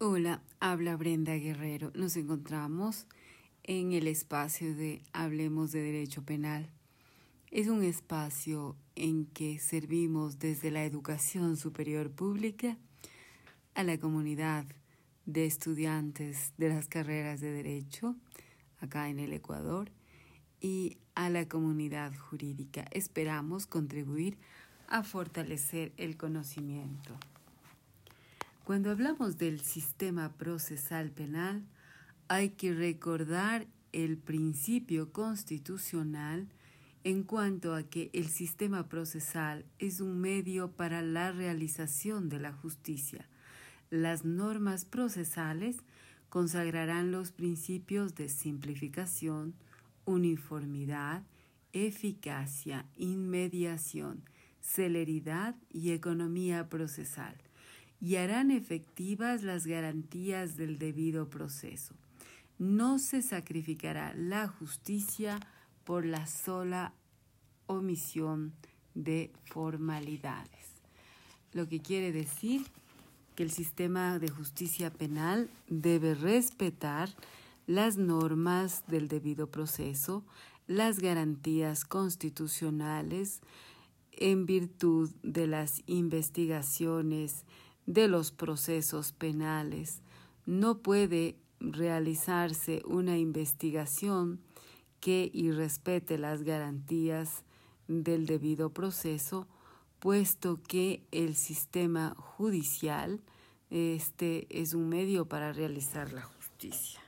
Hola, habla Brenda Guerrero. Nos encontramos en el espacio de Hablemos de Derecho Penal. Es un espacio en que servimos desde la educación superior pública a la comunidad de estudiantes de las carreras de Derecho acá en el Ecuador y a la comunidad jurídica. Esperamos contribuir a fortalecer el conocimiento. Cuando hablamos del sistema procesal penal, hay que recordar el principio constitucional en cuanto a que el sistema procesal es un medio para la realización de la justicia. Las normas procesales consagrarán los principios de simplificación, uniformidad, eficacia, inmediación, celeridad y economía procesal y harán efectivas las garantías del debido proceso. No se sacrificará la justicia por la sola omisión de formalidades. Lo que quiere decir que el sistema de justicia penal debe respetar las normas del debido proceso, las garantías constitucionales en virtud de las investigaciones de los procesos penales. No puede realizarse una investigación que irrespete las garantías del debido proceso, puesto que el sistema judicial este es un medio para realizar la justicia.